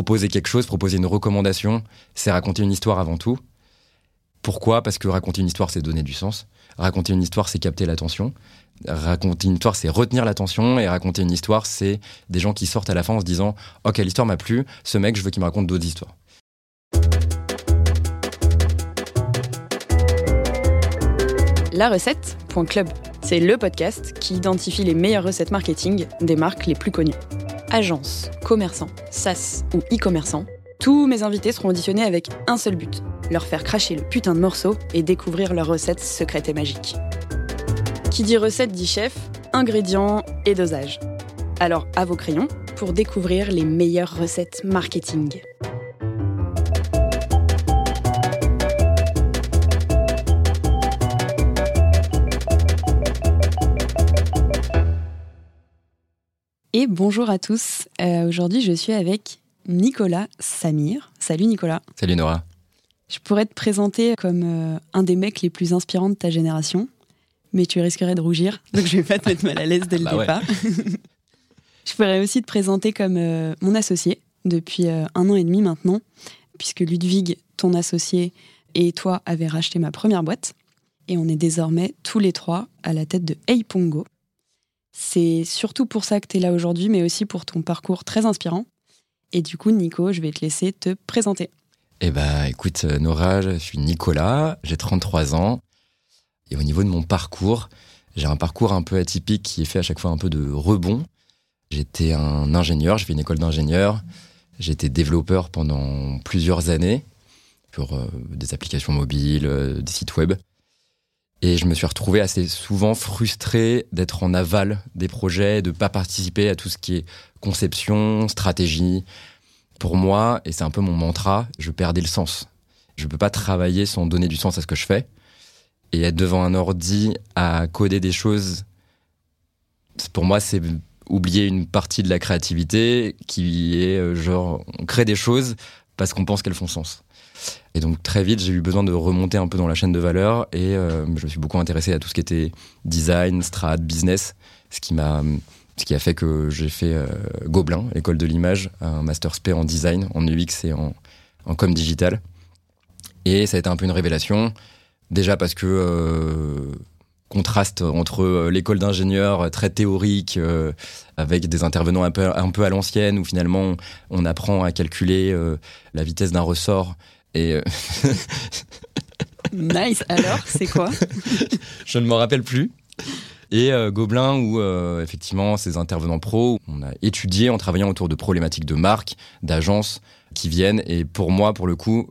proposer quelque chose, proposer une recommandation, c'est raconter une histoire avant tout. Pourquoi? Parce que raconter une histoire, c'est donner du sens. Raconter une histoire, c'est capter l'attention. Raconter une histoire, c'est retenir l'attention. Et raconter une histoire, c'est des gens qui sortent à la fin en se disant Ok, l'histoire m'a plu, ce mec, je veux qu'il me raconte d'autres histoires. La recette.club, c'est le podcast qui identifie les meilleures recettes marketing des marques les plus connues. Agences, commerçants, SaaS ou e-commerçants, tous mes invités seront auditionnés avec un seul but leur faire cracher le putain de morceau et découvrir leurs recettes secrètes et magiques. Qui dit recette dit chef, ingrédients et dosage. Alors à vos crayons pour découvrir les meilleures recettes marketing. Et bonjour à tous. Euh, aujourd'hui, je suis avec Nicolas Samir. Salut Nicolas. Salut Nora. Je pourrais te présenter comme euh, un des mecs les plus inspirants de ta génération, mais tu risquerais de rougir, donc je vais pas te mettre mal à l'aise dès le bah départ. je pourrais aussi te présenter comme euh, mon associé depuis un an et demi maintenant, puisque Ludwig, ton associé, et toi avez racheté ma première boîte, et on est désormais tous les trois à la tête de Hey Pongo. C'est surtout pour ça que tu es là aujourd'hui, mais aussi pour ton parcours très inspirant. Et du coup, Nico, je vais te laisser te présenter. Eh ben, écoute, euh, Nora, je suis Nicolas, j'ai 33 ans. Et au niveau de mon parcours, j'ai un parcours un peu atypique qui est fait à chaque fois un peu de rebond. J'étais un ingénieur, j'ai fait une école d'ingénieur. J'étais développeur pendant plusieurs années pour euh, des applications mobiles, euh, des sites web. Et je me suis retrouvé assez souvent frustré d'être en aval des projets, de pas participer à tout ce qui est conception, stratégie. Pour moi, et c'est un peu mon mantra, je perdais le sens. Je peux pas travailler sans donner du sens à ce que je fais. Et être devant un ordi à coder des choses, pour moi, c'est oublier une partie de la créativité qui est euh, genre, on crée des choses parce qu'on pense qu'elles font sens. Et donc très vite, j'ai eu besoin de remonter un peu dans la chaîne de valeur et euh, je me suis beaucoup intéressé à tout ce qui était design, strat, business, ce qui m'a ce qui a fait que j'ai fait euh, Gobelin, l'école de l'image, un master spé en design, en UX et en, en com digital. Et ça a été un peu une révélation, déjà parce que euh, contraste entre l'école d'ingénieur très théorique avec des intervenants un peu, un peu à l'ancienne où finalement on apprend à calculer la vitesse d'un ressort et euh, nice. Alors, c'est quoi Je ne m'en rappelle plus. Et euh, Gobelin, où euh, effectivement ces intervenants pros, on a étudié en travaillant autour de problématiques de marques, d'agences qui viennent. Et pour moi, pour le coup,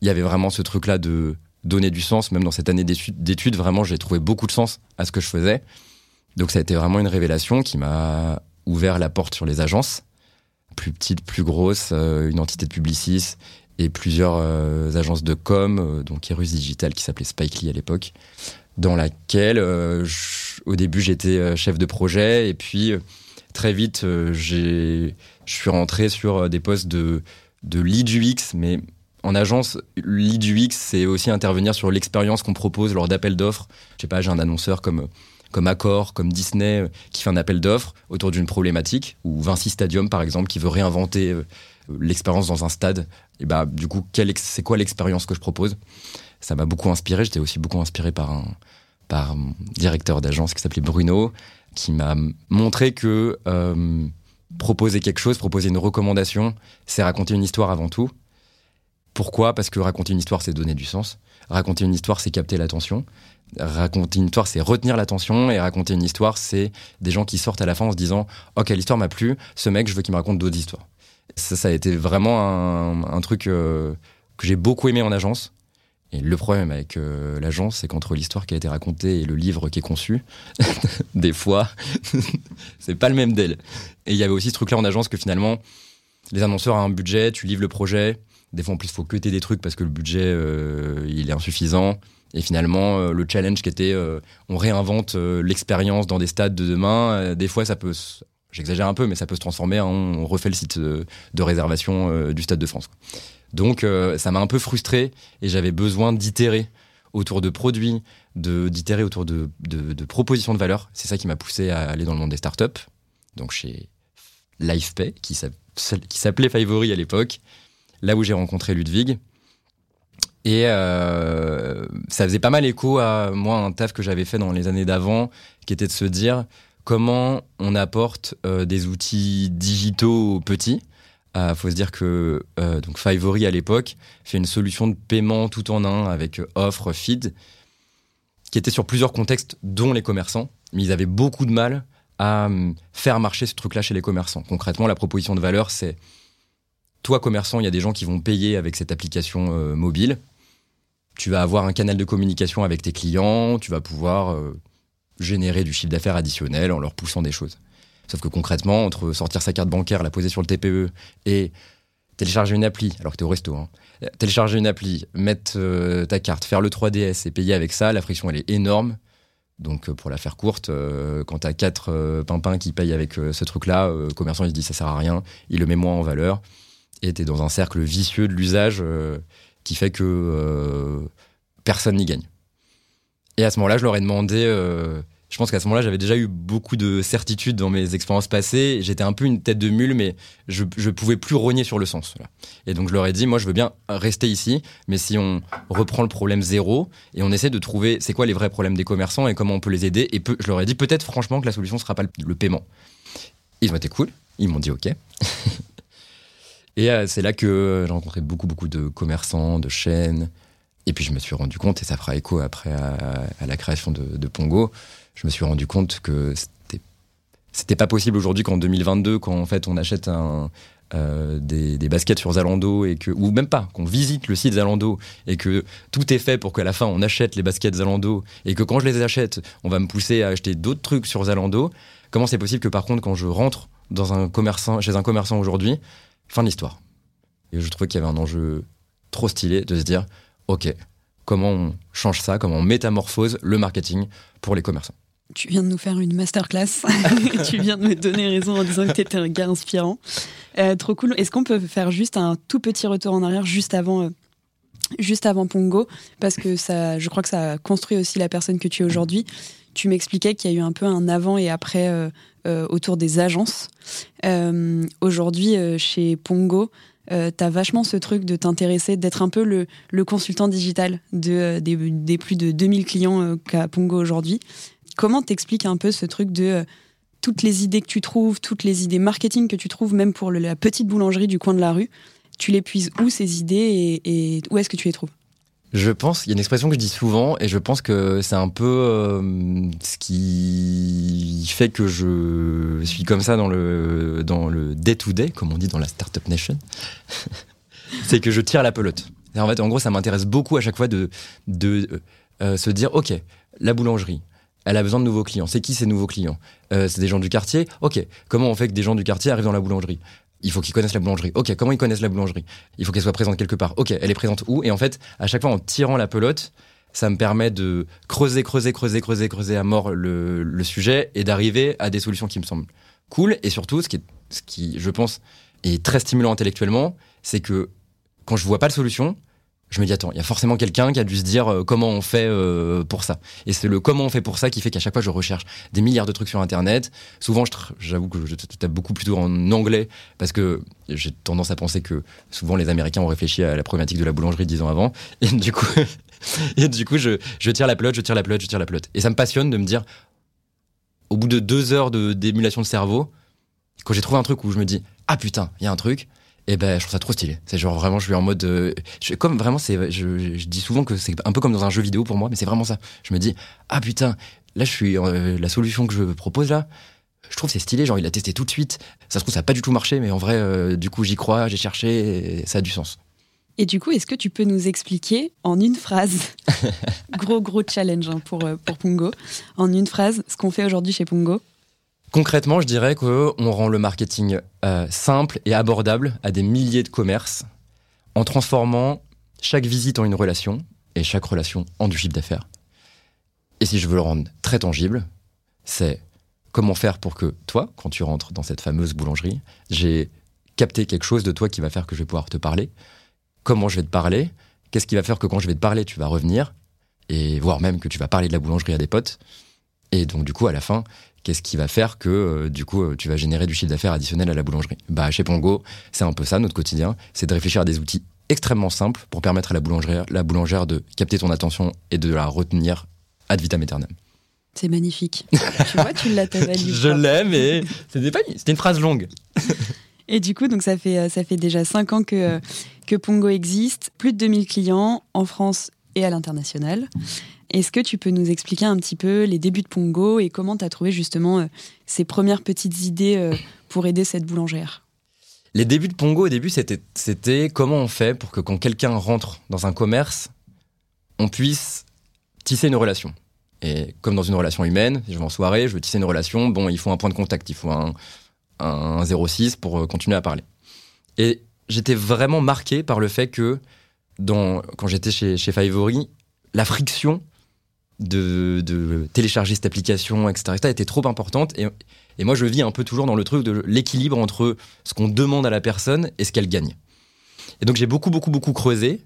il y avait vraiment ce truc-là de donner du sens. Même dans cette année d'études, vraiment, j'ai trouvé beaucoup de sens à ce que je faisais. Donc ça a été vraiment une révélation qui m'a ouvert la porte sur les agences, plus petites, plus grosses, une entité de Publicis plusieurs euh, agences de com, euh, donc Erus Digital qui s'appelait Spikely à l'époque, dans laquelle euh, au début j'étais chef de projet et puis très vite je suis rentré sur des postes de de lead UX mais en agence, lead UX, c'est aussi intervenir sur l'expérience qu'on propose lors d'appels d'offres. Je sais pas, j'ai un annonceur comme comme Accor, comme Disney, qui fait un appel d'offres autour d'une problématique, ou Vinci Stadium, par exemple, qui veut réinventer l'expérience dans un stade, et bah du coup, c'est quoi l'expérience que je propose? Ça m'a beaucoup inspiré. J'étais aussi beaucoup inspiré par un, par directeur d'agence qui s'appelait Bruno, qui m'a montré que euh, proposer quelque chose, proposer une recommandation, c'est raconter une histoire avant tout. Pourquoi? Parce que raconter une histoire, c'est donner du sens. Raconter une histoire, c'est capter l'attention. Raconter une histoire, c'est retenir l'attention. Et raconter une histoire, c'est des gens qui sortent à la fin en se disant Ok, l'histoire m'a plu, ce mec, je veux qu'il me raconte d'autres histoires. Ça, a été vraiment un, truc euh, que j'ai beaucoup aimé en agence. Et le problème avec euh, l'agence, c'est qu'entre l'histoire qui a été racontée et le livre qui est conçu, des fois, c'est pas le même d'elle. Et il y avait aussi ce truc-là en agence que finalement, les annonceurs ont un budget, tu livres le projet. Des fois, en plus, il faut cuter des trucs parce que le budget, euh, il est insuffisant. Et finalement, le challenge qui était, on réinvente l'expérience dans des stades de demain. des fois, ça peut J'exagère un peu, mais ça peut se transformer en on refait le site de, réservation euh, du Stade de France. Donc euh, ça m'a un peu frustré et j'avais besoin d'itérer autour de produits, d'itérer autour de, propositions de valeur. C'est ça qui m'a poussé à aller dans le monde des startups. Donc chez LifePay, qui s'appelait Fivery à l'époque, là où j'ai rencontré Ludwig. Et euh, ça faisait pas mal écho à moi un taf que j'avais fait dans les années d'avant, qui était de se dire comment on apporte euh, des outils digitaux aux petits. Il euh, faut se dire que donc Fivery à l'époque fait une solution de paiement tout en un avec offre, feed, qui était sur plusieurs contextes, dont les commerçants. Mais ils avaient beaucoup de mal à faire marcher ce truc-là chez les commerçants. Concrètement, la proposition de valeur, c'est toi, commerçant, il y a des gens qui vont payer avec cette application mobile tu vas avoir un canal de communication avec tes clients, tu vas pouvoir euh, générer du chiffre d'affaires additionnel en leur poussant des choses. Sauf que concrètement, entre sortir sa carte bancaire, la poser sur le TPE et télécharger une appli, alors que tu es au resto, hein, télécharger une appli, mettre euh, ta carte, faire le 3DS et payer avec ça, la friction elle est énorme. Donc euh, pour la faire courte, quand tu as quatre pimpins qui payent avec ce truc-là, le commerçant il se dit ça sert à rien, il le met moins en valeur et tu es dans un cercle vicieux de l'usage qui fait que euh, personne n'y gagne. Et à ce moment-là, je leur ai demandé. Euh, je pense qu'à ce moment-là, j'avais déjà eu beaucoup de certitudes dans mes expériences passées. J'étais un peu une tête de mule, mais je ne pouvais plus rogner sur le sens. Et donc, je leur ai dit, moi, je veux bien rester ici, mais si on reprend le problème zéro et on essaie de trouver c'est quoi les vrais problèmes des commerçants et comment on peut les aider. Et je leur ai dit, peut-être franchement que la solution ne sera pas le, paiement. Ils ont été cool. Ils m'ont dit OK. Et euh, c'est là que j'ai rencontré beaucoup, beaucoup de commerçants, de chaînes. Et puis je me suis rendu compte, et ça fera écho après à, la création de, Pongo, je me suis rendu compte que c'était, pas possible aujourd'hui qu'en 2022, quand en fait on achète euh, des, baskets sur Zalando et que ou même pas qu'on visite le site Zalando et que tout est fait pour qu'à la fin on achète les baskets Zalando et que quand je les achète on va me pousser à acheter d'autres trucs sur Zalando comment c'est possible que par contre quand je rentre chez un commerçant aujourd'hui Fin de l'histoire. Et je trouvais qu'il y avait un enjeu trop stylé de se dire, OK, comment on change ça, comment on métamorphose le marketing pour les commerçants. Tu viens de nous faire une masterclass. tu viens de me donner raison en disant que tu étais un gars inspirant. Euh, trop cool. Est-ce qu'on peut faire juste un tout petit retour en arrière juste avant, euh, juste avant Pongo? Parce que ça, je crois que ça a construit aussi la personne que tu es aujourd'hui. Tu m'expliquais qu'il y a eu un peu un avant et après euh, autour des agences. Aujourd'hui, chez Pongo, tu as vachement ce truc de t'intéresser, d'être un peu le, consultant digital de, des, plus de 2000 clients qu'a Pongo aujourd'hui. Comment t'expliques un peu ce truc de toutes les idées que tu trouves, toutes les idées marketing que tu trouves, même pour la petite boulangerie du coin de la rue, tu les puises où ces idées et où est-ce que tu les trouves? Je pense, il y a une expression que je dis souvent, et je pense que c'est un peu euh, ce qui fait que je suis comme ça dans le dans le day to day, comme on dit dans la startup nation. c'est que je tire la pelote. en fait, en gros, ça m'intéresse beaucoup à chaque fois de de euh, se dire, ok, la boulangerie, elle a besoin de nouveaux clients. C'est qui ces nouveaux clients? Euh, C'est des gens du quartier? Ok, comment on fait que des gens du quartier arrivent dans la boulangerie? Il faut qu'ils connaissent la boulangerie. Ok, comment ils connaissent la boulangerie? Il faut qu'elle soit présente quelque part. Ok, elle est présente où? Et en fait, à chaque fois, en tirant la pelote, ça me permet de creuser, creuser, creuser, creuser, creuser à mort le, sujet et d'arriver à des solutions qui me semblent cool. Et surtout, ce qui, ce qui je pense, est très stimulant intellectuellement, c'est que quand je vois pas de solution, je me dis attends, il y a forcément quelqu'un qui a dû se dire euh, comment on fait euh, pour ça. Et c'est le comment on fait pour ça qui fait qu'à chaque fois je recherche des milliards de trucs sur internet. Souvent, j'avoue que je tape beaucoup plutôt en anglais parce que j'ai tendance à penser que souvent les Américains ont réfléchi à la problématique de la boulangerie dix ans avant. Et du coup, et du coup, je, je tire la pelote, je tire la pelote, je tire la pelote. Et ça me passionne de me dire, au bout de deux heures d'émulation de cerveau, quand j'ai trouvé un truc où je me dis ah putain, il y a un truc et ben je trouve ça trop stylé. C'est genre vraiment je suis en mode euh, comme vraiment c'est je, je, dis souvent que c'est un peu comme dans un jeu vidéo pour moi mais c'est vraiment ça. Je me dis ah putain là je suis euh, la solution que je propose là je trouve c'est stylé. Genre il a testé tout de suite. Ça se trouve ça a pas du tout marché mais en vrai euh, du coup j'y crois j'ai cherché et ça a du sens. Et du coup, est-ce que tu peux nous expliquer en une phrase, gros gros challenge hein, pour, pour Pongo, en une phrase, ce qu'on fait aujourd'hui chez Pongo Concrètement, je dirais qu'on rend le marketing euh, simple et abordable à des milliers de commerces en transformant chaque visite en une relation et chaque relation en du chiffre d'affaires. Et si je veux le rendre très tangible, c'est comment faire pour que toi, quand tu rentres dans cette fameuse boulangerie, j'ai capté quelque chose de toi qui va faire que je vais pouvoir te parler. Comment je vais te parler? Qu'est-ce qui va faire que quand je vais te parler, tu vas revenir? Et voire même que tu vas parler de la boulangerie à des potes Et donc, du coup, à la fin, qu'est-ce qui va faire que, euh, du coup, euh, tu vas générer du chiffre d'affaires additionnel à la boulangerie? Bah, chez Pongo, c'est un peu ça, notre quotidien. C'est de réfléchir à des outils extrêmement simples pour permettre à la boulangère, la boulangère de capter ton attention et de la retenir ad vitam aeternam. C'est magnifique. tu vois, tu l'as Je l'aime et c'était une phrase longue. Et du coup, donc ça fait, euh, ça fait déjà 5 ans que, que Pongo existe, plus de 2000 clients en France et à l'international. Est-ce que tu peux nous expliquer un petit peu les débuts de Pongo et comment tu as trouvé justement euh, ces premières petites idées euh, pour aider cette boulangère? Les débuts de Pongo, au début, c'était comment on fait pour que quand quelqu'un rentre dans un commerce, on puisse tisser une relation. Et comme dans une relation humaine, je vais en soirée, je veux tisser une relation, bon, il faut un point de contact, il faut un, un 06 pour euh, continuer à parler. Et j'étais vraiment marqué par le fait que quand j'étais chez, chez la friction de, télécharger cette application, etc., était trop importante. Et, et, moi, je vis un peu toujours dans le truc de l'équilibre entre ce qu'on demande à la personne et ce qu'elle gagne. Et donc, j'ai beaucoup, beaucoup, beaucoup creusé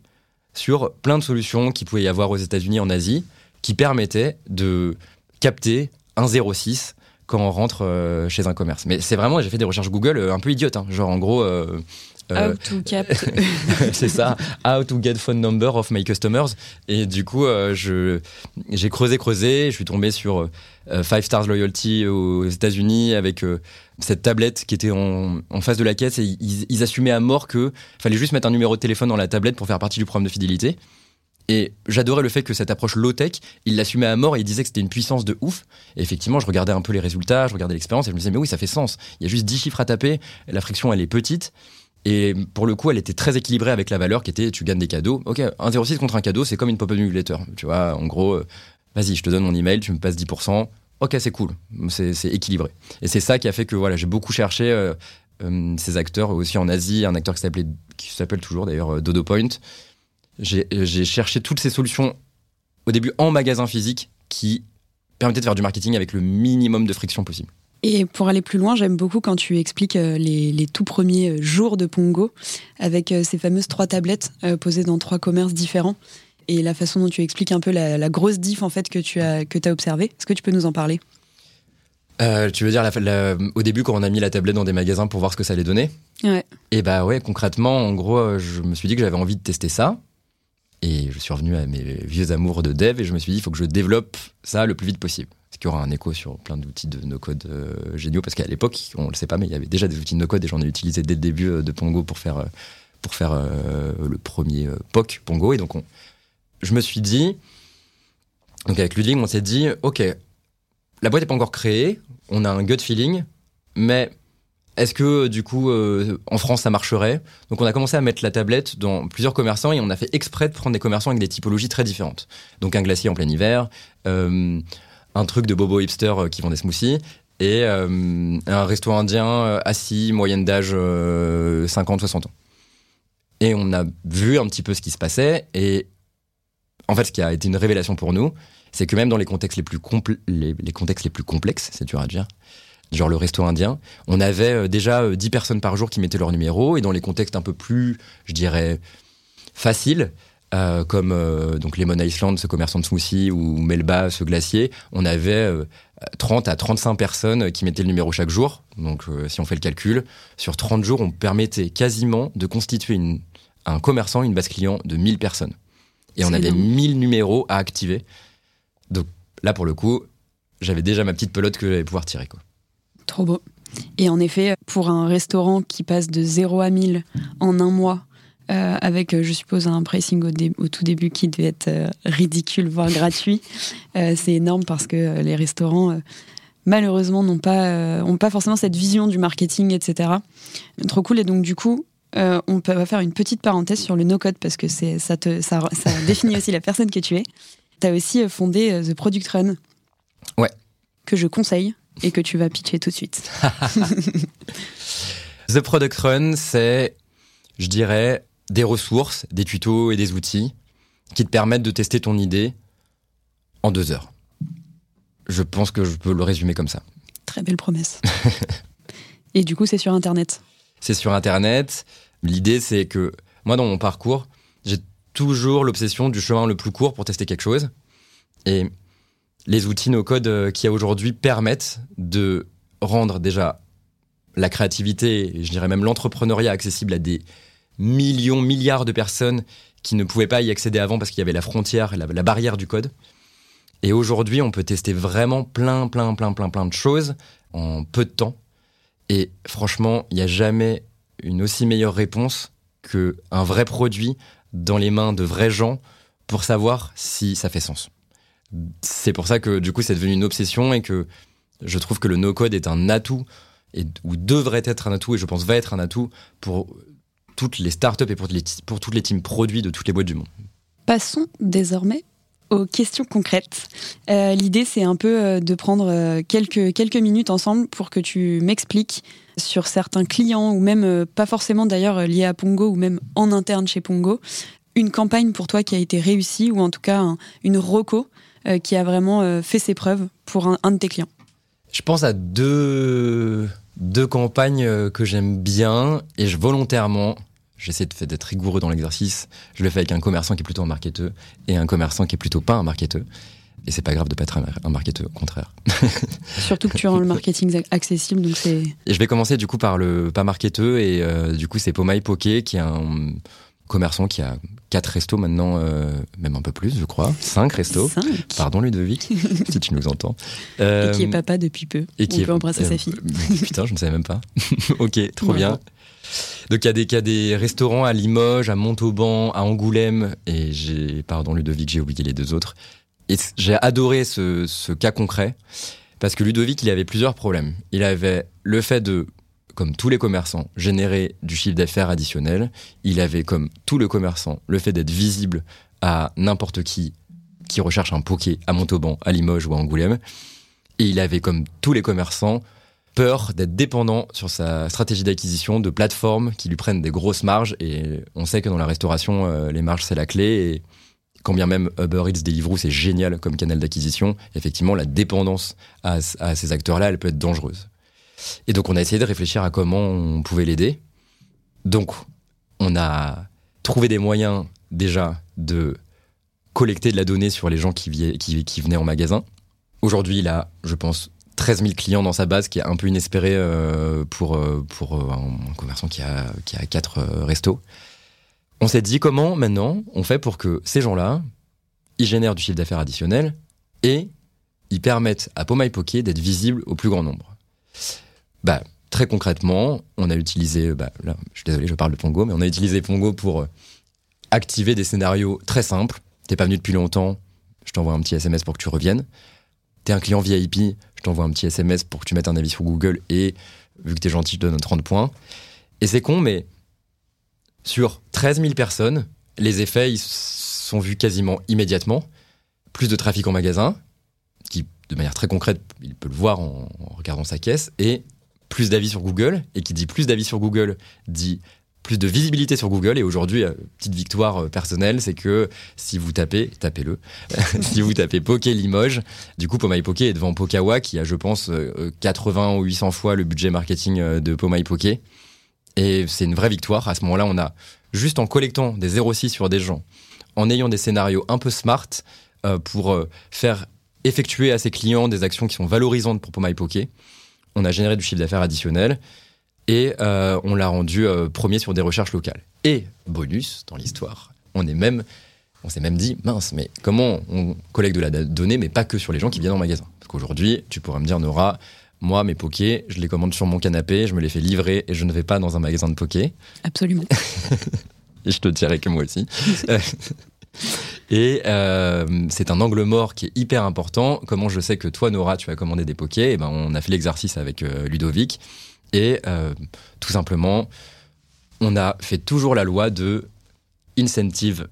sur plein de solutions qu'il pouvait y avoir aux États-Unis, en Asie, qui permettaient de capter un 06 quand on rentre euh, chez un commerce. Mais c'est vraiment, j'ai fait des recherches Google euh, un peu idiotes, hein. genre en gros. Euh, how to cap. c'est ça, how to get phone number of my customers. Et du coup, je j'ai creusé, creusé, je suis tombé sur Five Stars Loyalty aux États-Unis avec cette tablette qui était en, en, face de la caisse et ils, ils assumaient à mort que fallait juste mettre un numéro de téléphone dans la tablette pour faire partie du programme de fidélité. Et j'adorais le fait que cette approche low-tech, il l'assumait à mort et il disait que c'était une puissance de ouf. Et effectivement, je regardais un peu les résultats, je regardais l'expérience et je me disais, mais oui, ça fait sens. Il y a juste 10 chiffres à taper, la friction, elle est petite. Et pour le coup, elle était très équilibrée avec la valeur qui était tu gagnes des cadeaux. Ok, un 0,6 contre un cadeau, c'est comme une pop-up newsletter. Tu vois, en gros, euh, vas-y, je te donne mon email, tu me passes 10%. Ok, c'est cool, c'est équilibré. Et c'est ça qui a fait que voilà, j'ai beaucoup cherché euh, euh, ces acteurs aussi en Asie, un acteur qui s'appelle toujours d'ailleurs Dodo Point j'ai cherché toutes ces solutions au début en magasin physique qui permettaient de faire du marketing avec le minimum de friction possible. Et pour aller plus loin, j'aime beaucoup quand tu expliques euh, les, tout premiers euh, jours de Pongo avec euh, ces fameuses trois tablettes posées dans trois commerces différents et la façon dont tu expliques un peu la, grosse diff en fait que tu as que as observé. Est-ce que tu peux nous en parler? Tu veux dire au début quand on a mis la tablette dans des magasins pour voir ce que ça allait donner? Ouais. Et bah ouais, concrètement, en gros, je me suis dit que j'avais envie de tester ça. Et je suis revenu à mes vieux amours de dev et je me suis dit, il faut que je développe ça le plus vite possible. Qui aura un écho sur plein d'outils de no-code euh, géniaux, parce qu'à l'époque, on ne le sait pas, mais il y avait déjà des outils de no-code et j'en ai utilisé dès le début euh, de Pongo pour faire, euh, pour faire le premier POC Pongo. Et donc, on, je me suis dit, donc avec Ludwig, on s'est dit, OK, la boîte n'est pas encore créée, on a un gut feeling, mais est-ce que du coup en France ça marcherait? Donc on a commencé à mettre la tablette dans plusieurs commerçants et on a fait exprès de prendre des commerçants avec des typologies très différentes. Donc un glacier en plein hiver, un truc de bobo hipster euh, qui vend des smoothies et un resto indien assis, moyenne d'âge 50-60 ans. Et on a vu un petit peu ce qui se passait. Et en fait ce qui a été une révélation pour nous, c'est que même dans les contextes les plus, les, les contextes les plus complexes, c'est dur à dire, genre le resto indien, on avait euh, déjà 10 euh, personnes par jour qui mettaient leur numéro, et dans les contextes un peu plus, je dirais, faciles, euh, comme donc Lemon Island, ce commerçant de smoothies, ou Melba, ce glacier, on avait 30 à 35 personnes qui mettaient le numéro chaque jour. Donc si on fait le calcul, sur 30 jours, on permettait quasiment de constituer une, un commerçant, une base client de 1000 personnes. Et on avait 1000 numéros à activer. Donc là, pour le coup, j'avais déjà ma petite pelote que j'allais pouvoir tirer. Quoi. Trop beau. Et en effet, pour un restaurant qui passe de 0 à 1000 en un mois, euh, avec, euh, je suppose, un pricing au, tout début qui devait être euh, ridicule, voire gratuit, c'est énorme parce que les restaurants, malheureusement, n'ont pas, ont pas forcément cette vision du marketing, etc. Trop cool. Et donc, du coup, on peut faire une petite parenthèse sur le no-code parce que ça, te, ça, ça définit aussi la personne que tu es. Tu as aussi fondé The Product Run. Ouais. Que je conseille et que tu vas pitcher tout de suite. The Product Run, c'est, je dirais, des ressources, des tutos et des outils qui te permettent de tester ton idée en deux heures. Je pense que je peux le résumer comme ça. Très belle promesse. et du coup, c'est sur Internet C'est sur Internet. L'idée, c'est que moi, dans mon parcours, j'ai toujours l'obsession du chemin le plus court pour tester quelque chose. Et les outils no-code qui aujourd'hui permettent de rendre déjà la créativité, je dirais même l'entrepreneuriat accessible à des millions, milliards de personnes qui ne pouvaient pas y accéder avant parce qu'il y avait la frontière, la, barrière du code. Et aujourd'hui, on peut tester vraiment plein, plein, plein, plein, plein de choses en peu de temps. Et franchement, il n'y a jamais une aussi meilleure réponse qu'un vrai produit dans les mains de vrais gens pour savoir si ça fait sens. C'est pour ça que du coup, c'est devenu une obsession et que je trouve que le no-code est un atout et, ou devrait être un atout et je pense va être un atout pour toutes les startups et pour, pour toutes les teams produits de toutes les boîtes du monde. Passons désormais aux questions concrètes. Euh, l'idée, c'est un peu euh, de prendre euh, quelques, quelques minutes ensemble pour que tu m'expliques sur certains clients, ou même pas forcément d'ailleurs liés à Pongo, ou même en interne chez Pongo, une campagne pour toi qui a été réussie, ou en tout cas une ROCO qui a vraiment fait ses preuves pour un, un de tes clients. Je pense à deux deux campagnes euh, que j'aime bien et je volontairement j'essaie d'être rigoureux dans l'exercice. Je le fais avec un commerçant qui est plutôt un marketeur et un commerçant qui est plutôt pas un marketeur. Et c'est pas grave de pas être un, marketeur, au contraire. Surtout que tu rends le marketing accessible, donc c'est. Et je vais commencer du coup par le pas marketeur et euh, du coup c'est Pomai Poké qui est un commerçant qui a quatre restos maintenant, euh, même un peu plus, je crois. Cinq restos. Cinq. Pardon Ludovic, si tu nous entends. et qui est papa depuis peu. Et qui On peut embrasser sa fille. putain, je ne savais même pas. ok, trop bien. Donc il y, a des, y a des restaurants à Limoges, à Montauban, à Angoulême, et j'ai, pardon Ludovic, j'ai oublié les deux autres. Et j'ai adoré ce, ce cas concret, parce que Ludovic, il avait plusieurs problèmes. Il avait le fait de comme tous les commerçants, générer du chiffre d'affaires additionnel. Il avait, comme tous les commerçants, le fait d'être visible à n'importe qui qui recherche un poké à Montauban, à Limoges ou à Angoulême. Et il avait, comme tous les commerçants, peur d'être dépendant sur sa stratégie d'acquisition de plateformes qui lui prennent des grosses marges. Et on sait que dans la restauration, euh, les marges, c'est la clé. Et quand bien même Uber Eats, Deliveroo, c'est génial comme canal d'acquisition, effectivement, la dépendance à ces acteurs-là, elle peut être dangereuse. Et donc on a essayé de réfléchir à comment on pouvait l'aider. Donc on a trouvé des moyens déjà de collecter de la donnée sur les gens qui, venaient en magasin. Aujourd'hui, il a, je pense, 13 000 clients dans sa base, qui est un peu inespéré euh, pour, euh, euh, un commerçant qui a, qui a 4 restos. On s'est dit comment maintenant on fait pour que ces gens-là, ils génèrent du chiffre d'affaires additionnel et ils permettent à Pomai Poké d'être visibles au plus grand nombre. Bah, très concrètement, on a utilisé, bah, là, je suis désolé, je parle de Pongo, mais on a utilisé Pongo pour euh, activer des scénarios très simples. T'es pas venu depuis longtemps, je t'envoie un petit SMS pour que tu reviennes. T'es un client VIP, je t'envoie un petit SMS pour que tu mettes un avis sur Google et vu que t'es gentil, je te donne 30 points. Et c'est con, mais sur 13 000 personnes, les effets ils sont vus quasiment immédiatement. Plus de trafic en magasin, qui de manière très concrète, il peut le voir en regardant sa caisse, et plus d'avis sur Google, et qui dit plus d'avis sur Google dit plus de visibilité sur Google. Et aujourd'hui, euh, petite victoire euh, personnelle, c'est que si vous tapez, tapez-le, si vous tapez Poké Limoges, du coup, Pomai Poké est devant Pokawa, qui a, je pense, 80 euh, ou 800 fois le budget marketing de Pomai Poké. Et c'est une vraie victoire. À ce moment-là, on a, juste en collectant des 06 sur des gens, en ayant des scénarios un peu smart, pour faire effectuer à ses clients des actions qui sont valorisantes pour Pomai Poké, on a généré du chiffre d'affaires additionnel et euh, on l'a rendu euh, premier sur des recherches locales. Et bonus dans l'histoire, on est même, on s'est même dit mince, mais comment on collecte de la donnée, mais pas que sur les gens qui viennent en magasin? Parce qu'aujourd'hui, tu pourrais me dire Nora, moi mes pokés, je les commande sur mon canapé, je me les fais livrer et je ne vais pas dans un magasin de pokés. Absolument. et je te dirais que moi aussi. Et euh, c'est un angle mort qui est hyper important. Comment je sais que toi, Nora, tu as commandé des pokés? Eh ben, on a fait l'exercice avec euh, Ludovic. Et euh, tout simplement, on a fait toujours la loi de incentive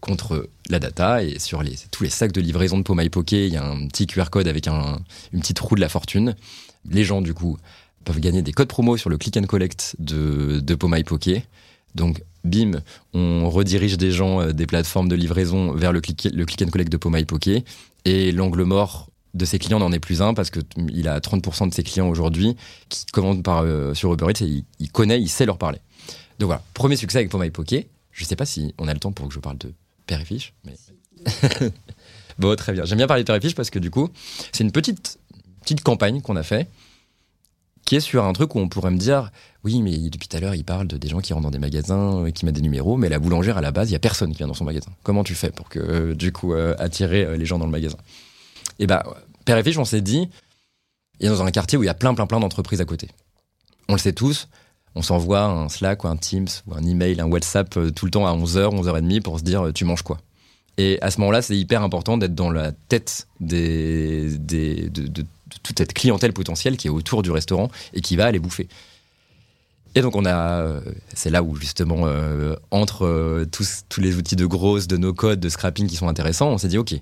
contre la data. Et sur tous les sacs de livraison de Pomai Poké, il y a un petit QR code avec un, une petite roue de la fortune. Les gens, du coup, peuvent gagner des codes promo sur le click and collect de, de Poké. Donc, bim, on redirige des gens euh, des plateformes de livraison vers le click, le click and collect de Pomai Poké. Et l'angle mort de ses clients n'en est plus un parce qu'il a 30% de ses clients aujourd'hui qui commandent par, euh, sur Uber Eats et il, connaît, il sait leur parler. Donc voilà, premier succès avec Pomai Poké. Je sais pas si on a le temps pour que je parle de père et fiche, mais. Bon, très bien. J'aime bien parler de Père parce que du coup, c'est une petite, petite campagne qu'on a fait qui est sur un truc où on pourrait me dire oui, mais depuis tout à l'heure, il parle de des gens qui rentrent dans des magasins, et qui mettent des numéros, mais la boulangère à la base, il y a personne qui vient dans son magasin. Comment tu fais pour que euh, du coup euh, attirer euh, les gens dans le magasin? Et eh ben, Père et Fiche, on s'est dit, il est dans un quartier où il y a plein, plein, plein d'entreprises à côté. On le sait tous. On s'envoie un Slack ou un Teams ou un email, un WhatsApp tout le temps à 11h, 11h30 pour se dire tu manges quoi? Et à ce moment-là, c'est hyper important d'être dans la tête des, des, de, toute cette clientèle potentielle qui est autour du restaurant et qui va aller bouffer. Et donc on a, c'est là où justement euh, entre euh, tous, tous les outils de grosse, de no-code, de scrapping qui sont intéressants, on s'est dit ok,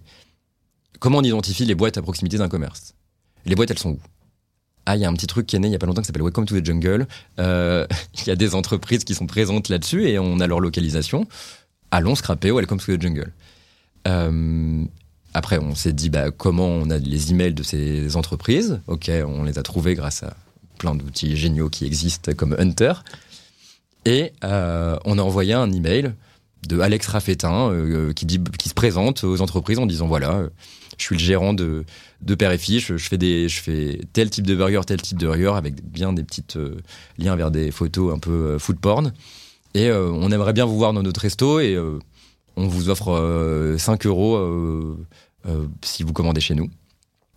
comment on identifie les boîtes à proximité d'un commerce? Les boîtes, elles sont où? Ah, il y a un petit truc qui est né il y a pas longtemps qui s'appelle Welcome to the Jungle. Euh, il y a des entreprises qui sont présentes là-dessus et on a leur localisation. Allons scraper Welcome to the Jungle. Euh, après, on s'est dit bah, comment on a les emails de ces entreprises. Ok, on les a trouvés grâce à plein d'outils géniaux qui existent comme Hunter. Et euh, on a envoyé un email de Alex Raffetin euh, qui, dit, se présente aux entreprises en disant voilà, je suis le gérant de, de Père et Fiche, je fais, des, je fais tel type de burger, tel type de burger avec bien des petits liens vers des photos un peu food porn. Et on aimerait bien vous voir dans notre resto et on vous offre 5 euh, euros euh, euh, si vous commandez chez nous.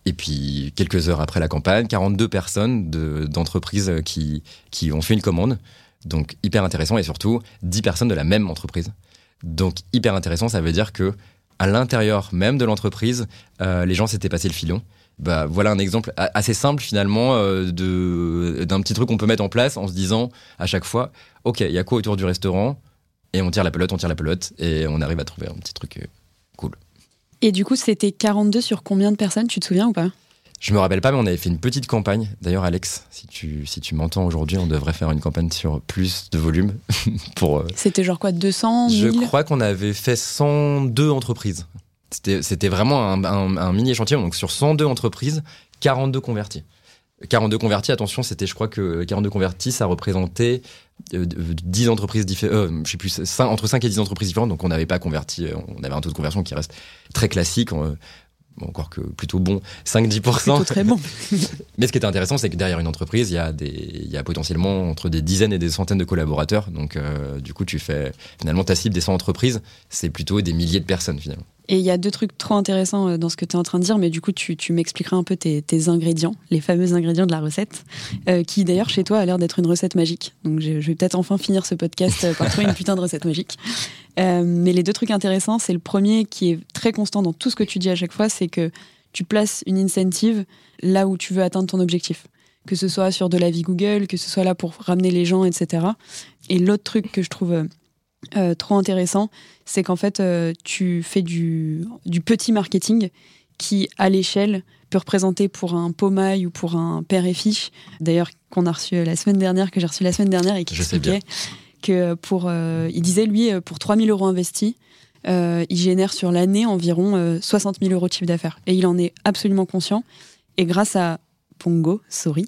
Et puis, quelques heures après la campagne, 42 personnes d'entreprises qui, qui ont fait une commande. Donc, hyper intéressant. Et surtout, 10 personnes de la même entreprise. Donc, hyper intéressant, ça veut dire que à l'intérieur même de l'entreprise, les gens s'étaient passé le filon. Bah, voilà un exemple assez simple finalement de d'un petit truc qu'on peut mettre en place en se disant à chaque fois, ok, il y a quoi autour du restaurant? Et on tire la pelote, on tire la pelote, et on arrive à trouver un petit truc euh, cool. Et du coup, c'était 42 sur combien de personnes Tu te souviens ou pas? Je me rappelle pas, mais on avait fait une petite campagne. D'ailleurs, Alex, si tu, si tu m'entends aujourd'hui, on devrait faire une campagne sur plus de volume. pour. Euh, c'était genre quoi, 200 Je crois qu'on avait fait 102 entreprises. C'était vraiment un, un mini échantillon. Donc sur 102 entreprises, 42 convertis. 42 convertis, attention, c'était, je crois que 42 convertis, ça représentait 10 euh, entreprises différentes, euh, je sais plus, entre 5 et 10 entreprises différentes, donc on n'avait pas converti, euh, on avait un taux de conversion qui reste très classique, encore que plutôt bon, 5-10%. très bon. Mais ce qui était intéressant, c'est que derrière une entreprise, il y, a des, il y a potentiellement entre des dizaines et des centaines de collaborateurs, donc du coup, tu fais, finalement, ta cible des 100 entreprises, c'est plutôt des milliers de personnes finalement. Et il y a deux trucs trop intéressants euh, dans ce que tu es en train de dire, mais du coup, tu, tu m'expliqueras un peu tes, tes, ingrédients, les fameux ingrédients de la recette, euh, qui d'ailleurs, chez toi, a l'air d'être une recette magique. Donc, je, vais peut-être enfin finir ce podcast euh, par trouver une putain de recette magique. mais les deux trucs intéressants, c'est le premier qui est très constant dans tout ce que tu dis à chaque fois, c'est que tu places une incentive là où tu veux atteindre ton objectif. Que ce soit sur de la vie Google, que ce soit là pour ramener les gens, etc. Et l'autre truc que je trouve euh, trop intéressant, c'est qu'en fait, euh, tu fais du, du, petit marketing qui, à l'échelle, peut représenter pour un pomaille ou pour un père et fiche, d'ailleurs, qu'on a reçu la semaine dernière, que j'ai reçu la semaine dernière et qui expliquait que pour, euh, il disait, lui, pour 3000 euros investis, il génère sur l'année environ 60 000 euros de chiffre d'affaires. Et il en est absolument conscient. Et grâce à Pongo, sorry,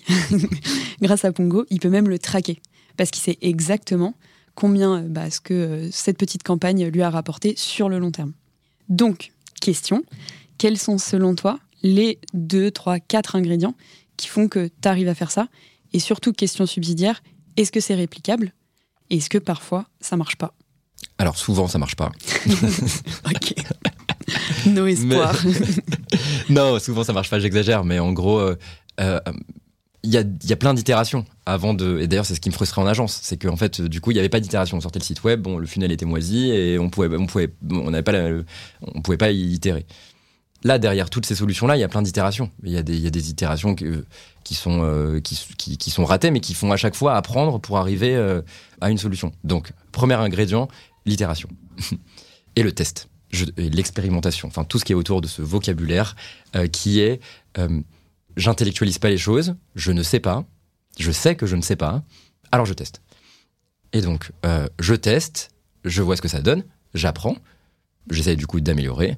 grâce à Pongo, il peut même le traquer. Parce qu'il sait exactement combien euh, bah, ce que euh, cette petite campagne lui a rapporté sur le long terme. Donc, question, quels sont selon toi les 2, 3, 4 ingrédients qui font que tu arrives à faire ça? Et surtout, question subsidiaire, est-ce que c'est réplicable? Est-ce que parfois ça marche pas? Alors souvent ça marche pas. ok. No espoir. non, souvent ça marche pas, j'exagère, mais en gros, euh, il y a, plein d'itérations avant de. Et d'ailleurs, c'est ce qui me frustrait en agence, c'est qu'en fait, du coup, il n'y avait pas d'itération. On sortait le site web, bon, le funnel était moisi et on pouvait, on pouvait, on n'avait pas, on pouvait pas y itérer. Là, derrière toutes ces solutions-là, il y a plein d'itérations. Il y, a des, itérations qui sont, euh, qui, sont ratées, mais qui font à chaque fois apprendre pour arriver euh, à une solution. Donc, premier ingrédient, l'itération. et le test. L'expérimentation. Enfin, tout ce qui est autour de ce vocabulaire euh, qui est j'intellectualise pas les choses, je ne sais pas, je sais que je ne sais pas, alors je teste. Et donc, euh, je teste, je vois ce que ça donne, j'apprends, j'essaie du coup d'améliorer,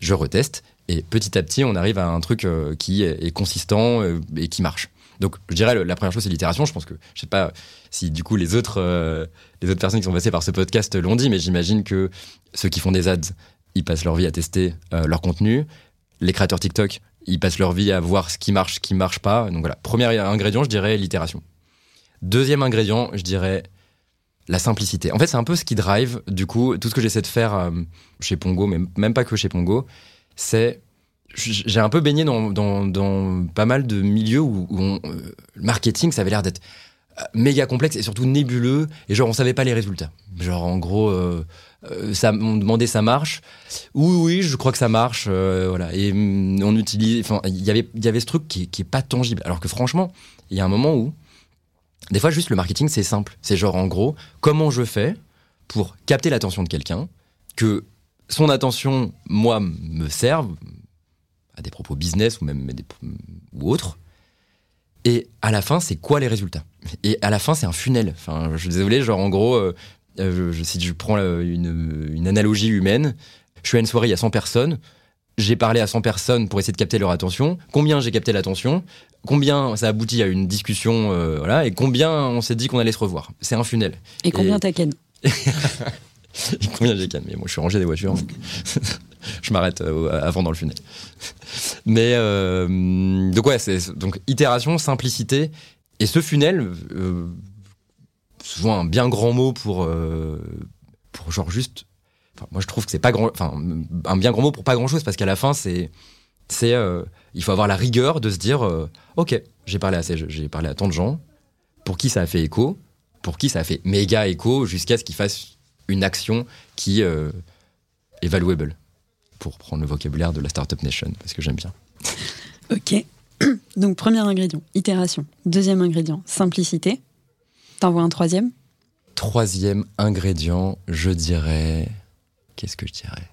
je reteste, et petit à petit, on arrive à un truc euh, qui est, consistant euh, et qui marche. Donc, je dirais, la première chose, c'est l'itération. Je pense que, je sais pas si du coup les autres, les autres personnes qui sont passées par ce podcast l'ont dit, mais j'imagine que ceux qui font des ads, ils passent leur vie à tester leur contenu. Les créateurs TikTok, ils passent leur vie à voir ce qui marche, ce qui marche pas. Donc voilà, premier ingrédient, je dirais l'itération. Deuxième ingrédient, je dirais la simplicité. En fait, c'est un peu ce qui drive, du coup, tout ce que j'essaie de faire euh, chez Pongo, mais même pas que chez Pongo, c'est. J'ai un peu baigné dans, dans, pas mal de milieux où, le marketing, ça avait l'air d'être euh, méga complexe et surtout nébuleux, et genre, on savait pas les résultats. Genre, en gros. Euh, ça, on demandait ça marche? Oui, oui, je crois que ça marche. voilà. Et mm, on utilise. Enfin, il y avait, il y avait ce truc qui, qui est pas tangible. Alors que franchement, il y a un moment où des fois, juste le marketing, c'est simple. C'est genre, en gros, comment je fais pour capter l'attention de quelqu'un, que son attention, moi, me serve à des propos business ou même ou autres. Et à la fin, c'est quoi les résultats? Et à la fin, c'est un funnel. Enfin, je suis désolé, genre en gros, euh, euh, si je prends euh, une, une, analogie humaine, je suis à une soirée, il y a 100 personnes, j'ai parlé à 100 personnes pour essayer de capter leur attention. Combien j'ai capté l'attention? Combien ça aboutit à une discussion euh, voilà, Et combien on s'est dit qu'on allait se revoir? C'est un funnel. Et combien t'as ken Combien j'ai ken Mais moi, je suis rangé des voitures. je m'arrête euh, avant dans le funnel. Mais euh, donc ouais, c'est donc itération, simplicité et ce funnel, souvent un bien grand mot pour pour genre juste moi, je trouve que c'est pas grand, enfin, un bien grand mot pour pas grand chose parce qu'à la fin, c'est, c'est, euh, il faut avoir la rigueur de se dire, euh, ok, j'ai parlé à j'ai parlé à tant de gens, pour qui ça a fait écho, pour qui ça a fait méga écho, jusqu'à ce qu'ils fassent une action qui euh, est valuable, pour prendre le vocabulaire de la Startup Nation, parce que j'aime bien. Ok. Donc, premier ingrédient, itération. Deuxième ingrédient, simplicité. T'envoies un troisième? Troisième ingrédient, je dirais qu'est-ce que je dirais?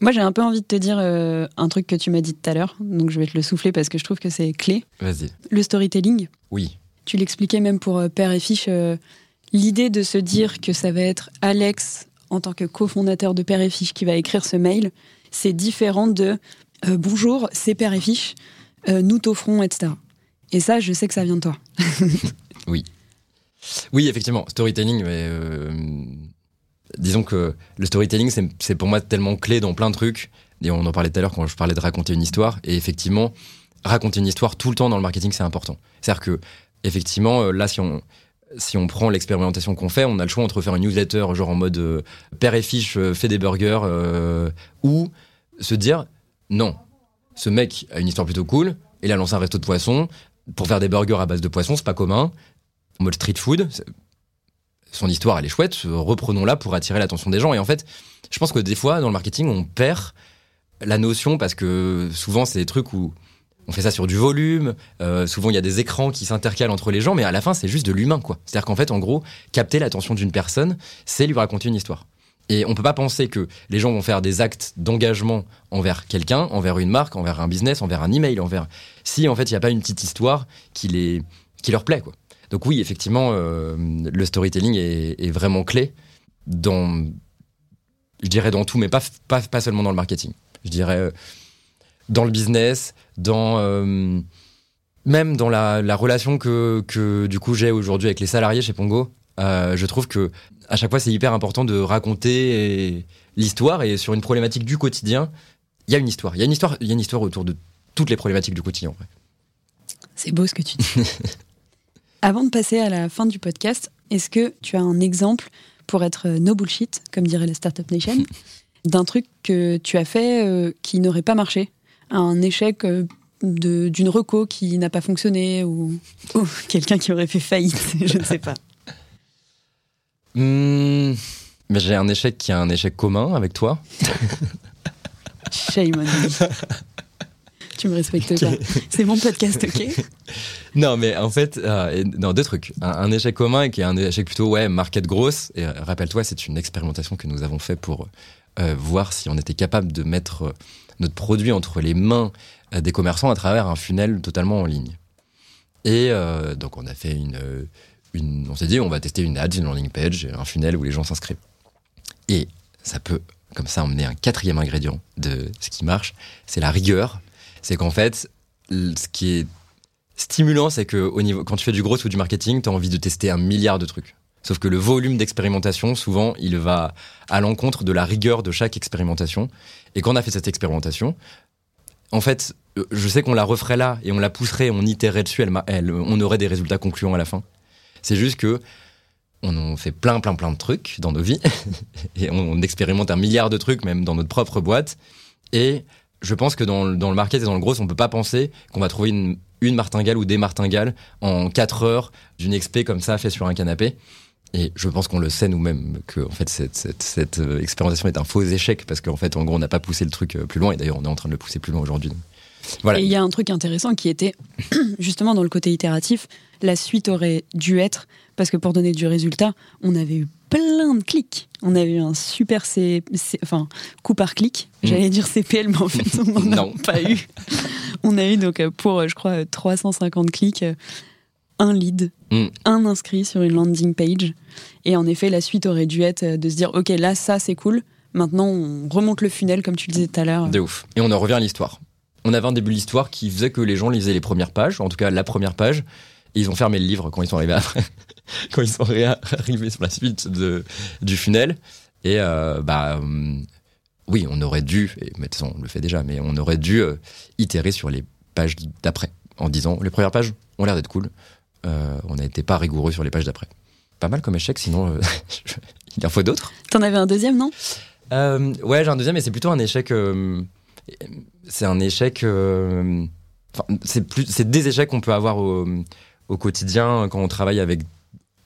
Moi, j'ai un peu envie de te dire euh, un truc que tu m'as dit tout à l'heure, donc je vais te le souffler parce que je trouve que c'est clé. Vas-y. Le storytelling. Oui. Tu l'expliquais même pour euh, Père et Fiche. Euh, l'idée de se dire que ça va être Alex, en tant que cofondateur de Père et Fiche, qui va écrire ce mail, c'est différent de Bonjour, c'est Père et Fiche, nous t'offrons, etc. Et ça, je sais que ça vient de toi. oui. Oui, effectivement, storytelling, mais disons que le storytelling, c'est pour moi tellement clé dans plein de trucs. Et on en parlait tout à l'heure quand je parlais de raconter une histoire. Et effectivement, raconter une histoire tout le temps dans le marketing, c'est important. C'est-à-dire que, effectivement, euh, là, si on, si on prend l'expérimentation qu'on fait, on a le choix entre faire une newsletter, genre en mode euh, père et fiche, euh, fait des burgers, ou se dire non, ce mec a une histoire plutôt cool, il a lancé un resto de poisson, pour faire des burgers à base de poisson, c'est pas commun. En mode street food, son histoire, elle est chouette, reprenons-la pour attirer l'attention des gens. Et en fait, je pense que des fois, dans le marketing, on perd la notion parce que souvent, c'est des trucs où on fait ça sur du volume, euh, souvent il y a des écrans qui s'intercalent entre les gens, mais à la fin, c'est juste de l'humain, quoi. C'est-à-dire qu'en fait, en gros, capter l'attention d'une personne, c'est lui raconter une histoire. Et on peut pas penser que les gens vont faire des actes d'engagement envers quelqu'un, envers une marque, envers un business, envers un email, envers si en fait il n'y a pas une petite histoire qui les qui leur plaît quoi. Donc oui, effectivement, euh, le storytelling est, vraiment clé dans, je dirais dans tout, mais pas, pas, seulement dans le marketing. Je dirais euh, dans le business, dans euh, même dans la, relation que, que du coup j'ai aujourd'hui avec les salariés chez Pongo. je trouve que à chaque fois c'est hyper important de raconter l'histoire et sur une problématique du quotidien, il y a une histoire. Il y a une histoire, il y a une histoire autour de toutes les problématiques du quotidien. C'est beau ce que tu dis. Avant de passer à la fin du podcast, est-ce que tu as un exemple pour être euh, no bullshit, comme dirait la Startup Nation, d'un truc que tu as fait euh, qui n'aurait pas marché? Un échec euh, d'une reco qui n'a pas fonctionné ou, quelqu'un qui aurait fait faillite, je ne sais pas. Hmm, mais j'ai un échec qui a un échec commun avec toi. Shame on tu me respectes pas. C'est mon podcast, ok Non, mais en fait, euh, non, deux trucs. Un, échec commun qui est un échec plutôt, ouais, market grosse. Et euh, rappelle-toi, c'est une expérimentation que nous avons fait pour euh, voir si on était capable de mettre notre produit entre les mains des commerçants à travers un funnel totalement en ligne. Et donc, on a fait une, une on s'est dit, on va tester une ad, une landing page, un funnel où les gens s'inscrivent. Et ça peut, comme ça, emmener un quatrième ingrédient de ce qui marche, c'est la rigueur c'est qu'en fait, ce qui est stimulant, c'est que au niveau, quand tu fais du gros ou du marketing, tu as envie de tester un milliard de trucs. Sauf que le volume d'expérimentation, souvent, il va à l'encontre de la rigueur de chaque expérimentation. Et quand on a fait cette expérimentation, en fait, euh, je sais qu'on la referait là et on la pousserait, on itérerait dessus, elle, on aurait des résultats concluants à la fin. C'est juste que on fait plein, plein, plein de trucs dans nos vies et on, expérimente un milliard de trucs, même dans notre propre boîte. Et je pense que dans, dans le market et dans le gros, on peut pas penser qu'on va trouver une, une martingale ou des martingales en 4 heures d'une expé comme ça fait sur un canapé. Et je pense qu'on le sait nous-mêmes que en fait cette, cette, cette, euh, expérimentation est un faux échec parce qu'en fait en gros on n'a pas poussé le truc euh, plus loin et d'ailleurs on est en train de le pousser plus loin aujourd'hui. Voilà. Et il y a un truc intéressant qui était justement dans le côté itératif, la suite aurait dû être parce que pour donner du résultat, on avait eu plein de clics. On avait eu un super C, enfin coup par clic. Mm. J'allais dire CPL, mais en fait on n'en a pas eu. On a eu donc euh, pour je crois 350 clics un lead, mm. un inscrit sur une landing page. Et en effet, la suite aurait dû être de se dire, OK, là, ça, c'est cool. Maintenant, on remonte le funnel, comme tu le disais tout à l'heure. De ouf. Et on en revient à l'histoire. On avait un début de l'histoire qui faisait que les gens lisaient les premières pages, en tout cas la première page, et ils ont fermé le livre quand ils sont arrivés après, quand ils sont arrivés sur la suite de, du funnel. Et euh, bah hum, oui, on aurait dû, et mais on le fait déjà, mais on aurait dû euh, itérer sur les pages d'après en disant les premières pages ont l'air d'être cool, euh, on n'a été pas rigoureux sur les pages d'après. Pas mal comme échec, sinon il y en faut d'autres. T'en avais un deuxième, non? Euh, Ouais, j'ai un deuxième, mais c'est plutôt un échec. c'est un échec. c'est des échecs qu'on peut avoir au, au, quotidien quand on travaille avec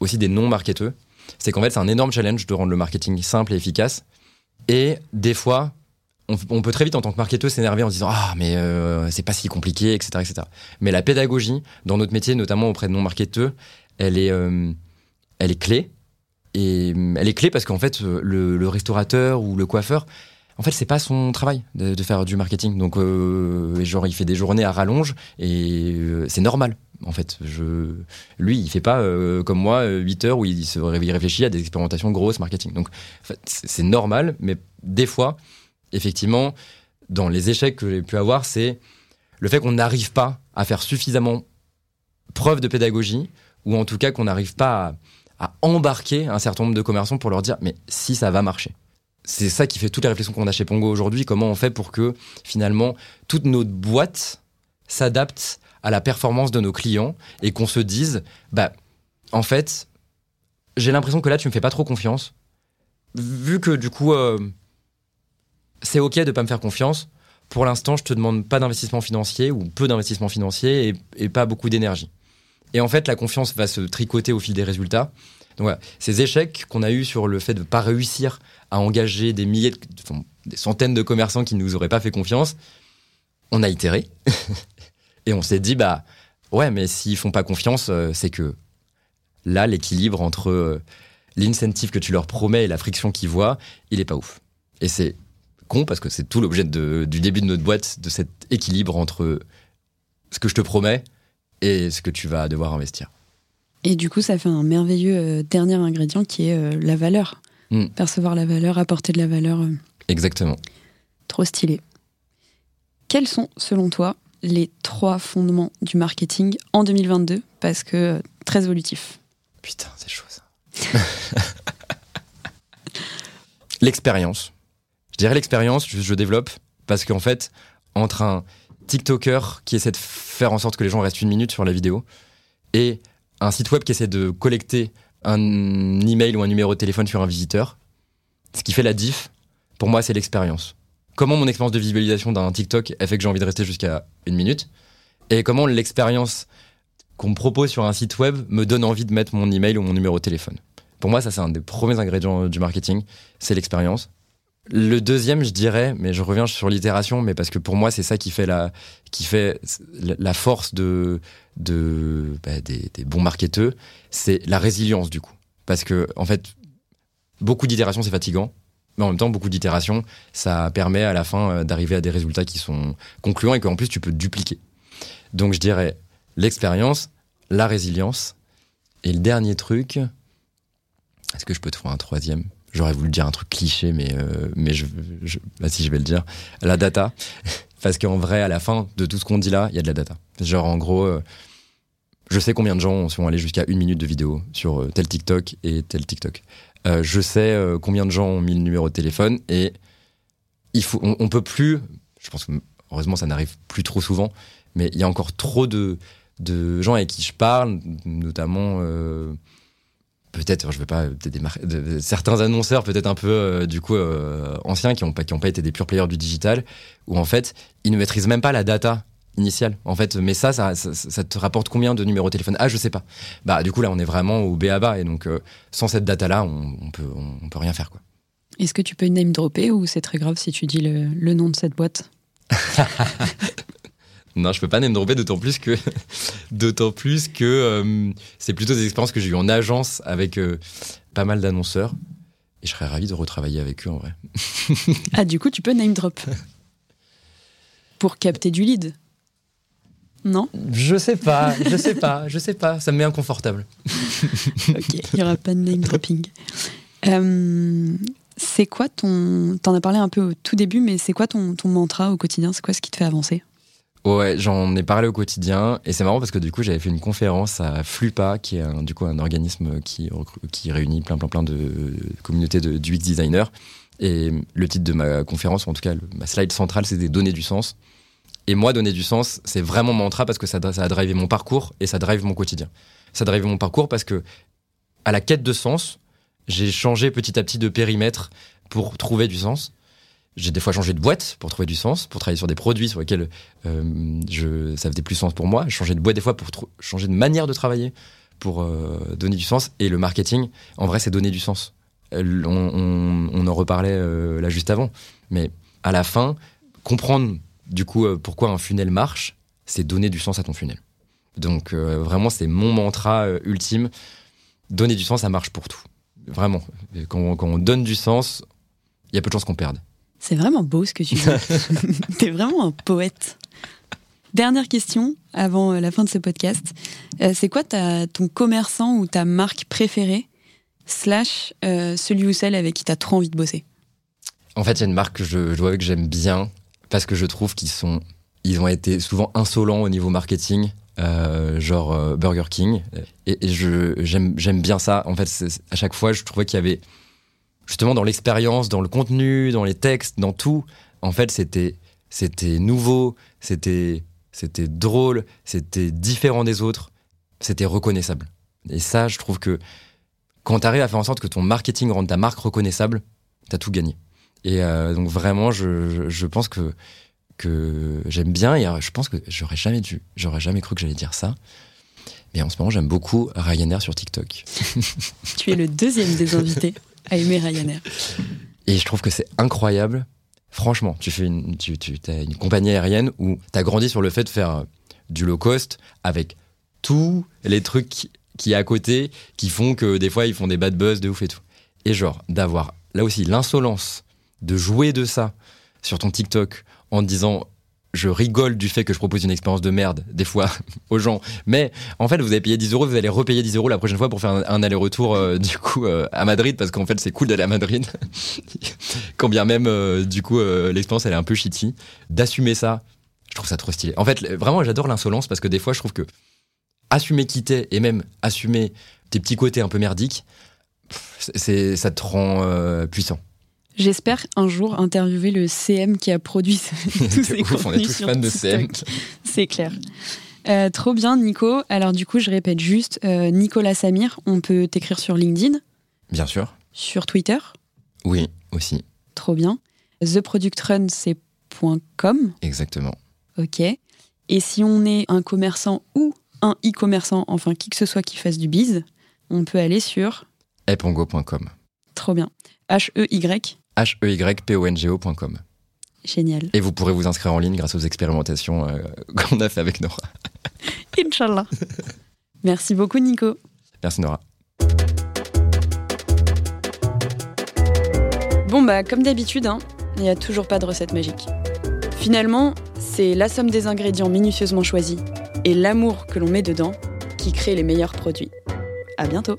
aussi des non-marketeurs. C'est qu'en fait, c'est un énorme challenge de rendre le marketing simple et efficace. Et des fois, on, peut très vite en tant que marketeur s'énerver en se disant ah mais euh, c'est pas si compliqué etc etc mais la pédagogie dans notre métier notamment auprès de non marketeurs elle est euh, elle est clé et euh, elle est clé parce qu'en fait le, restaurateur ou le coiffeur en fait c'est pas son travail de, faire du marketing. Donc genre il fait des journées à rallonge et c'est normal en fait. Je lui il fait pas comme moi 8 heures où il se réfléchit à des expérimentations grosses marketing. Donc c'est normal mais des fois effectivement, dans les échecs que j'ai pu avoir, c'est le fait qu'on n'arrive pas à faire suffisamment preuve de pédagogie, ou en tout cas qu'on n'arrive pas à, embarquer un certain nombre de commerçants pour leur dire mais si ça va marcher. C'est ça qui fait toute la réflexion qu'on a chez Pongo aujourd'hui, comment on fait pour que finalement toute notre boîte s'adapte à la performance de nos clients et qu'on se dise bah en fait j'ai l'impression que là tu me fais pas trop confiance vu que du coup euh, c'est ok de pas me faire confiance. Pour l'instant, je te demande pas d'investissement financier ou peu d'investissement financier et, pas beaucoup d'énergie. Et en fait, la confiance va se tricoter au fil des résultats. Donc voilà, ces échecs qu'on a eu sur le fait de ne pas réussir à engager des milliers, des centaines de commerçants qui ne nous auraient pas fait confiance, on a itéré et on s'est dit bah ouais, mais s'ils font pas confiance, euh, c'est que là l'équilibre entre euh, l'incentive que tu leur promets et la friction qu'ils voient, il est pas ouf. Et c'est con parce que c'est tout l'objet du début de notre boîte, de cet équilibre entre ce que je te promets et ce que tu vas devoir investir. Et du coup, ça fait un merveilleux euh, dernier ingrédient qui est euh, la valeur. Hmm. Percevoir la valeur, apporter de la valeur. Euh, Exactement. Trop stylé. Quels sont, selon toi, les trois fondements du marketing en 2022 Parce que très évolutif. Putain, c'est chaud ça. L'expérience. Je dirais l'expérience, je, développe, parce qu'en fait, entre un TikToker qui essaie de faire en sorte que les gens restent une minute sur la vidéo et un site web qui essaie de collecter un email ou un numéro de téléphone sur un visiteur, ce qui fait la diff, pour moi, c'est l'expérience. Comment mon expérience de visualisation d'un TikTok a fait que j'ai envie de rester jusqu'à une minute? Et comment l'expérience qu'on me propose sur un site web me donne envie de mettre mon email ou mon numéro de téléphone? Pour moi, ça, c'est un des premiers ingrédients du marketing, c'est l'expérience. Le deuxième, je dirais, mais je reviens sur l'itération, mais parce que pour moi, c'est ça qui fait la, qui fait la force de, de bah, des, bons marketeurs, c'est la résilience du coup. Parce que en fait, beaucoup d'itérations, c'est fatigant, mais en même temps, beaucoup d'itérations, ça permet à la fin euh, d'arriver à des résultats qui sont concluants et qu'en plus tu peux dupliquer. Donc je dirais l'expérience, la résilience, et le dernier truc. Est-ce que je peux trouver un troisième? J'aurais voulu dire un truc cliché, mais, euh, mais je, je, bah si je vais le dire. La data. Parce qu'en vrai, à la fin de tout ce qu'on dit là, il y a de la data. Genre, en gros, euh, Je sais combien de gens sont allés jusqu'à une minute de vidéo sur euh, tel TikTok et tel TikTok. Euh, je sais combien de gens ont mis le numéro de téléphone et il faut, on, peut plus. Je pense que heureusement ça n'arrive plus trop souvent, mais il y a encore trop de, de gens avec qui je parle, notamment peut-être, je veux pas, certains annonceurs peut-être un peu du coup anciens qui n'ont pas qui ont pas été des purs players du digital, où en fait ils ne maîtrisent même pas la data initial en fait mais ça ça, ça te rapporte combien de numéros de téléphone? Ah je sais pas. Bah du coup là on est vraiment au B à bas et donc euh, sans cette data là on, on, peut on, peut rien faire quoi. Est-ce que tu peux name dropper ou c'est très grave si tu dis le, le nom de cette boîte? non je peux pas name dropper d'autant plus que d'autant plus que euh, c'est plutôt des expériences que j'ai eues en agence avec euh, pas mal d'annonceurs et je serais ravi de retravailler avec eux en vrai ah du coup tu peux name drop pour capter du lead non? Je sais pas, je sais pas, je sais pas. Ça me met inconfortable. ok, il n'y aura pas de name dropping. Euh, c'est quoi ton. T'en as parlé un peu au tout début, mais c'est quoi ton, ton mantra au quotidien? C'est quoi ce qui te fait avancer? Ouais, j'en ai parlé au quotidien et c'est marrant parce que du coup j'avais fait une conférence à Flupa, qui est un, du coup un organisme qui, réunit plein plein plein de communautés de UX designers. Et le titre de ma conférence, en tout cas ma slide centrale, c'était donner du sens. Et moi, donner du sens, c'est vraiment mon mantra parce que ça, ça a drivé mon parcours et ça drive mon quotidien. Ça drive mon parcours parce que, à la quête de sens, j'ai changé petit à petit de périmètre pour trouver du sens. J'ai des fois changé de boîte pour trouver du sens, pour travailler sur des produits sur lesquels euh, ça faisait plus sens pour moi. Changé de boîte des fois pour changer de manière de travailler, pour euh, donner du sens. Et le marketing, en vrai, c'est donner du sens. Euh, on, en reparlait là juste avant. Mais à la fin, comprendre du coup, euh, pourquoi un funnel marche C'est donner du sens à ton funnel. Donc euh, vraiment, c'est mon mantra euh, ultime. Donner du sens, ça marche pour tout. Vraiment. Quand, on donne du sens, il y a peu de chances qu'on perde. C'est vraiment beau ce que tu dis. T'es vraiment un poète. Dernière question avant la fin de ce podcast. c'est quoi ton commerçant ou ta marque préférée, slash celui ou celle avec qui t'as trop envie de bosser? En fait, il y a une marque que je, je vois que j'aime bien, parce que je trouve qu'ils sont, ils ont été souvent insolents au niveau marketing. Euh, genre euh, Burger King et, je j'aime j'aime bien ça en fait à chaque fois je trouvais qu'il y avait justement dans l'expérience dans le contenu dans les textes dans tout en fait c'était c'était nouveau c'était c'était drôle c'était différent des autres c'était reconnaissable et ça je trouve que quand tu arrives à faire en sorte que ton marketing rende ta marque reconnaissable t'as tout gagné et euh, donc vraiment, je, je, pense que que j'aime bien et euh, je pense que j'aurais jamais dû, j'aurais jamais cru que j'allais dire ça. Mais en ce moment, j'aime beaucoup Ryanair sur TikTok. tu es le deuxième des invités à aimer Ryanair. Et je trouve que c'est incroyable. Franchement, tu fais une, tu, tu as une compagnie aérienne où tu as grandi sur le fait de faire euh, du low cost avec tous les trucs qui, à côté qui font que des fois ils font des bad buzz de ouf et tout. Et genre d'avoir là aussi l'insolence de jouer de ça sur ton TikTok en disant je rigole du fait que je propose une expérience de merde, des fois, aux gens. Mais en fait, vous avez payé 10 euros, vous allez repayer 10 euros la prochaine fois pour faire un, aller-retour, euh, du coup, euh, à Madrid, parce qu'en fait, c'est cool d'aller à Madrid. Quand bien même, euh, du coup, l'expérience, elle est un peu shitty. D'assumer ça, je trouve ça trop stylé. En fait, vraiment, j'adore l'insolence, parce que des fois, je trouve que assumer qui t'es, et même assumer tes petits côtés un peu merdiques, c'est, ça te rend puissant. J'espère un jour interviewer le CM qui a produit tous ces ouf, On est tous fans de CM. C'est clair. Euh, trop bien, Nico. Alors du coup, je répète juste, euh, Nicolas Samir, on peut t'écrire sur LinkedIn? Bien sûr. Sur Twitter? Oui, aussi. Trop bien. TheProductrun, c'est .com? Exactement. Ok. Et si on est un commerçant ou un e-commerçant, enfin qui que ce soit qui fasse du biz, on peut aller sur epongo.com. Trop bien. H-E-Y H-E-Y-P-O-N-G-O.com. Génial. Et vous pourrez vous inscrire en ligne grâce aux expérimentations euh, qu'on a fait avec Nora. Inch'Allah. Merci beaucoup, Nico. Merci, Nora. Bon, bah, comme d'habitude, hein, il n'y a toujours pas de recette magique. Finalement, c'est la somme des ingrédients minutieusement choisis et l'amour que l'on met dedans qui crée les meilleurs produits. À bientôt!